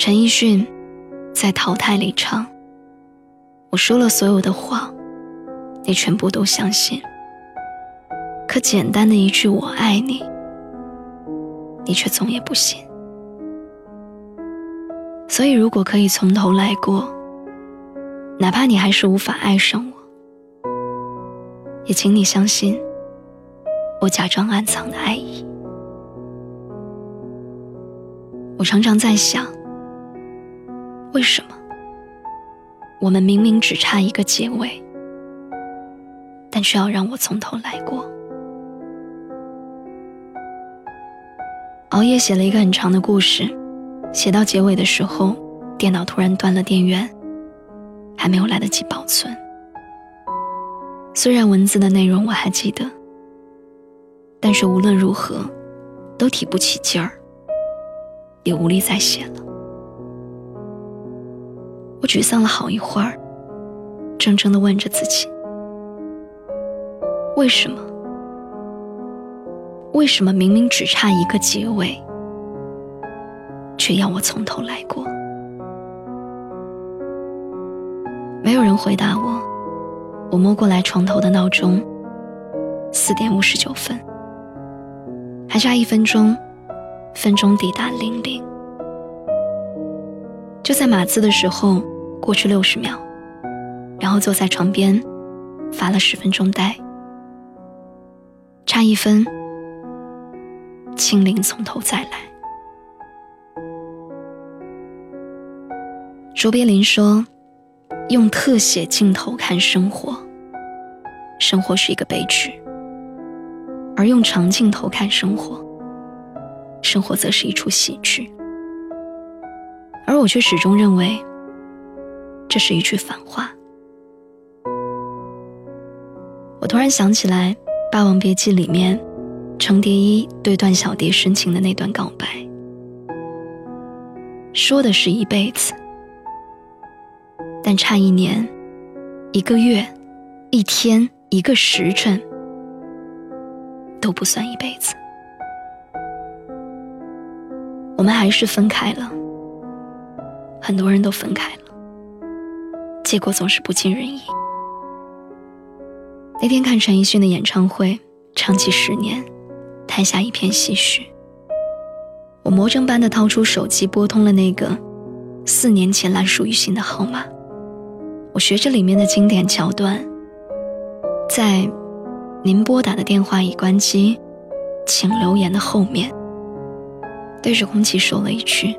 陈奕迅在《淘汰》里唱：“我说了所有的话，你全部都相信。可简单的一句‘我爱你’，你却总也不信。所以，如果可以从头来过，哪怕你还是无法爱上我，也请你相信我假装暗藏的爱意。我常常在想。”为什么我们明明只差一个结尾，但却要让我从头来过？熬夜写了一个很长的故事，写到结尾的时候，电脑突然断了电源，还没有来得及保存。虽然文字的内容我还记得，但是无论如何，都提不起劲儿，也无力再写了。我沮丧了好一会儿，怔怔地问着自己：为什么？为什么明明只差一个结尾，却要我从头来过？没有人回答我。我摸过来床头的闹钟，四点五十九分，还差一分钟，分钟抵达零零。就在码字的时候。过去六十秒，然后坐在床边，发了十分钟呆，差一分，清零，从头再来。卓别林说：“用特写镜头看生活，生活是一个悲剧；而用长镜头看生活，生活则是一出喜剧。”而我却始终认为。这是一句反话。我突然想起来，《霸王别姬》里面，程蝶衣对段小蝶深情的那段告白，说的是一辈子，但差一年、一个月、一天、一个时辰，都不算一辈子。我们还是分开了，很多人都分开了。结果总是不尽人意。那天看陈奕迅的演唱会，唱起《十年》，台下一片唏嘘。我魔怔般的掏出手机，拨通了那个四年前烂熟于心的号码。我学着里面的经典桥段，在“您拨打的电话已关机，请留言”的后面，对着空气说了一句。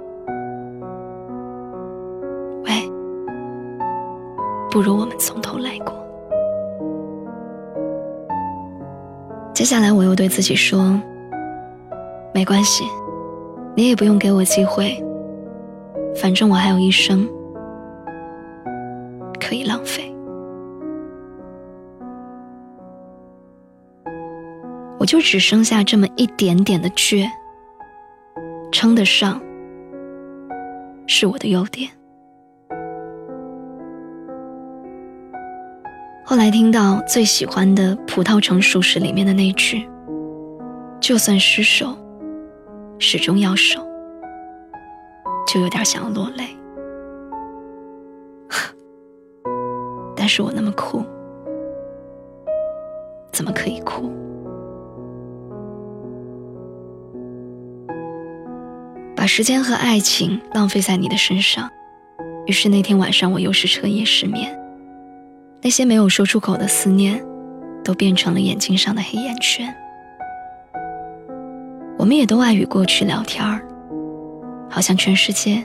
不如我们从头来过。接下来，我又对自己说：“没关系，你也不用给我机会，反正我还有一生可以浪费。”我就只剩下这么一点点的倔，称得上是我的优点。后来听到最喜欢的《葡萄成熟时》里面的那句：“就算失手，始终要守。”就有点想要落泪。但是我那么酷，怎么可以哭？把时间和爱情浪费在你的身上，于是那天晚上我又是彻夜失眠。那些没有说出口的思念，都变成了眼睛上的黑眼圈。我们也都爱与过去聊天儿，好像全世界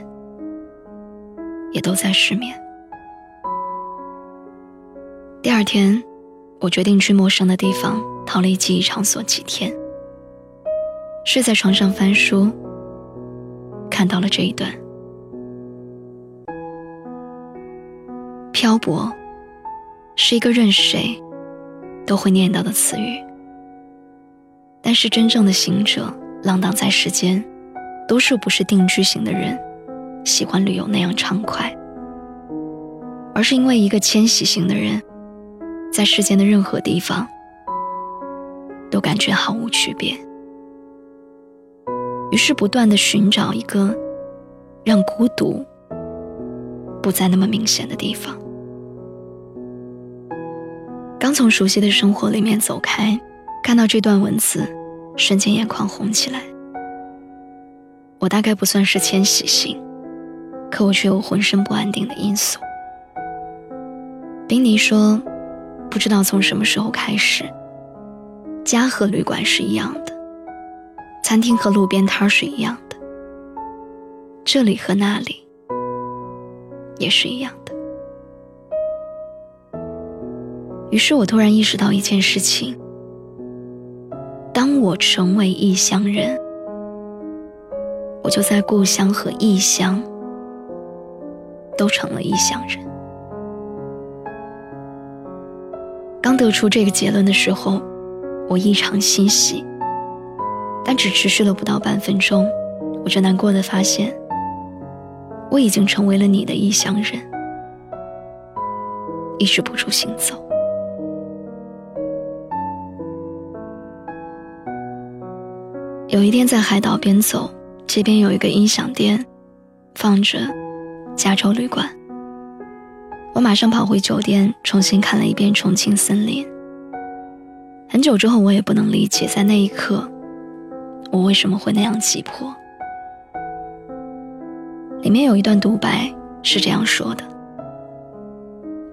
也都在失眠。第二天，我决定去陌生的地方逃离记忆场所几天。睡在床上翻书，看到了这一段。漂泊是一个任谁都会念叨的词语，但是真正的行者浪荡在世间，多数不是定居型的人喜欢旅游那样畅快，而是因为一个迁徙型的人，在世间的任何地方都感觉毫无区别。于是不断的寻找一个让孤独不再那么明显的地方。刚从熟悉的生活里面走开，看到这段文字，瞬间眼眶红起来。我大概不算是迁徙型，可我却有浑身不安定的因素。宾尼说，不知道从什么时候开始，家和旅馆是一样的。餐厅和路边摊是一样的，这里和那里也是一样。于是我突然意识到一件事情：当我成为异乡人，我就在故乡和异乡都成了异乡人。刚得出这个结论的时候，我异常欣喜。但只持续了不到半分钟，我就难过的发现，我已经成为了你的异乡人，抑制不住行走。有一天在海岛边走，街边有一个音响店，放着《加州旅馆》，我马上跑回酒店，重新看了一遍《重庆森林》。很久之后，我也不能理解，在那一刻。我为什么会那样急迫？里面有一段独白是这样说的：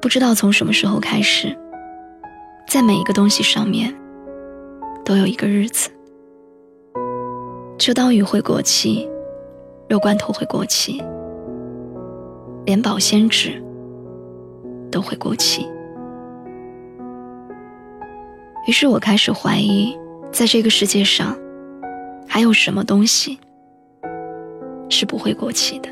不知道从什么时候开始，在每一个东西上面都有一个日子。秋刀鱼会过期，肉罐头会过期，连保鲜纸都会过期。于是我开始怀疑，在这个世界上。还有什么东西是不会过期的？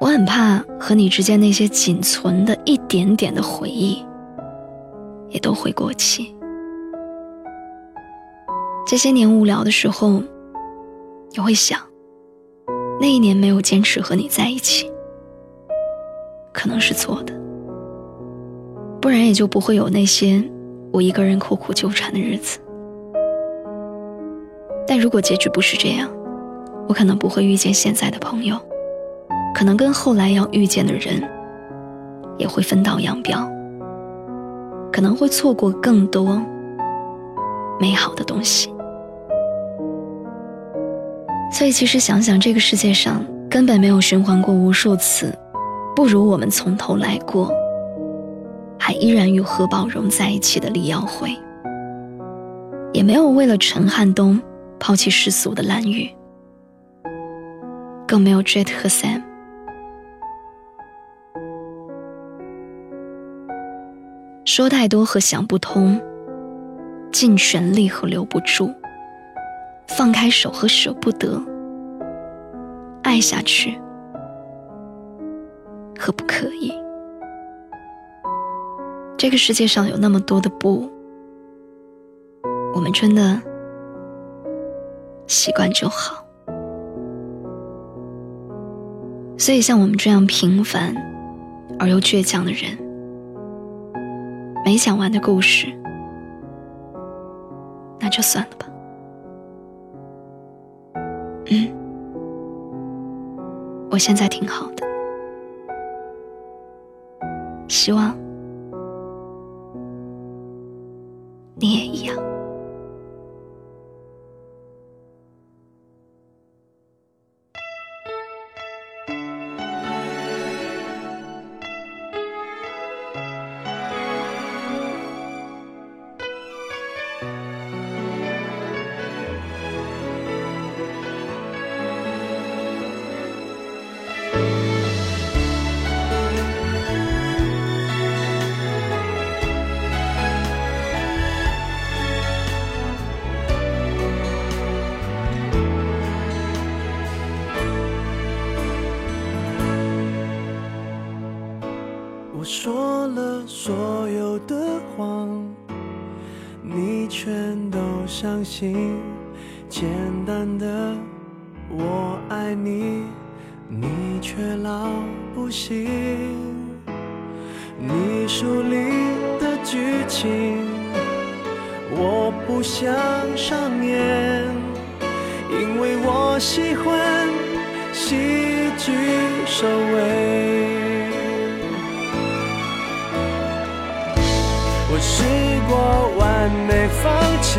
我很怕和你之间那些仅存的一点点的回忆，也都会过期。这些年无聊的时候，你会想，那一年没有坚持和你在一起，可能是错的，不然也就不会有那些我一个人苦苦纠缠的日子。但如果结局不是这样，我可能不会遇见现在的朋友，可能跟后来要遇见的人也会分道扬镳，可能会错过更多美好的东西。所以，其实想想，这个世界上根本没有循环过无数次，不如我们从头来过，还依然与何宝荣在一起的李耀辉，也没有为了陈汉东。抛弃世俗的蓝雨，更没有 Jet 和 Sam。说太多和想不通，尽全力和留不住，放开手和舍不得，爱下去和不可以。这个世界上有那么多的不，我们真的。习惯就好，所以像我们这样平凡而又倔强的人，没讲完的故事，那就算了吧。我现在挺好的，希望简单的我爱你，你却老不信。你书里的剧情，我不想上演，因为我喜欢喜剧收尾。我试过完美放弃，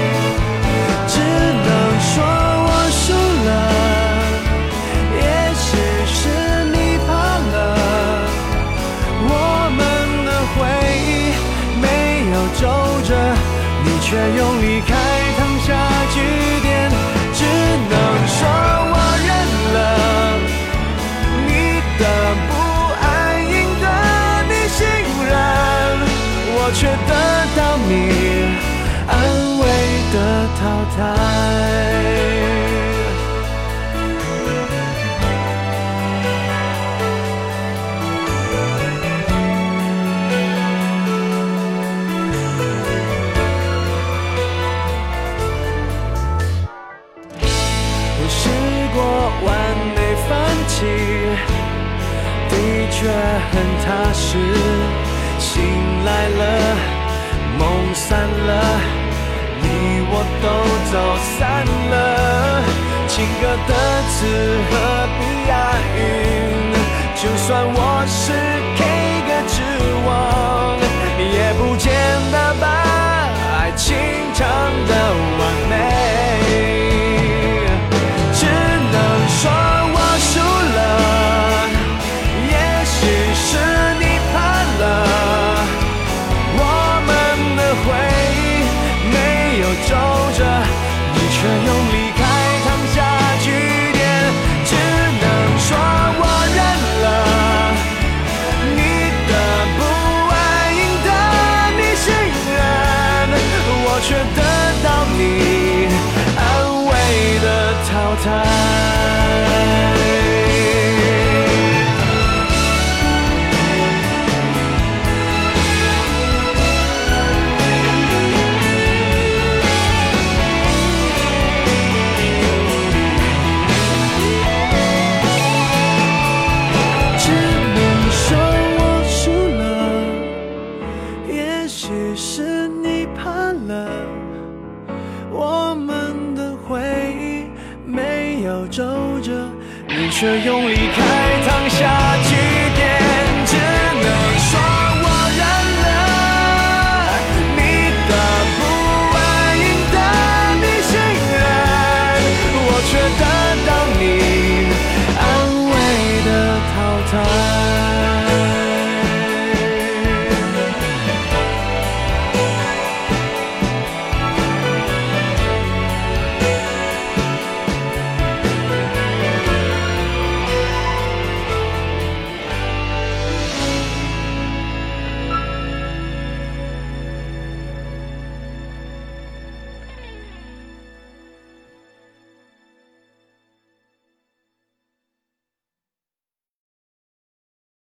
得到你安慰的淘汰我试过完美放弃的确很踏实。醒来了，梦散了，你我都走散了。情歌的词何必押韵？就算我是 K 歌之王，也不见得把爱情唱得完美。只能说 time. 却用离开烫下句。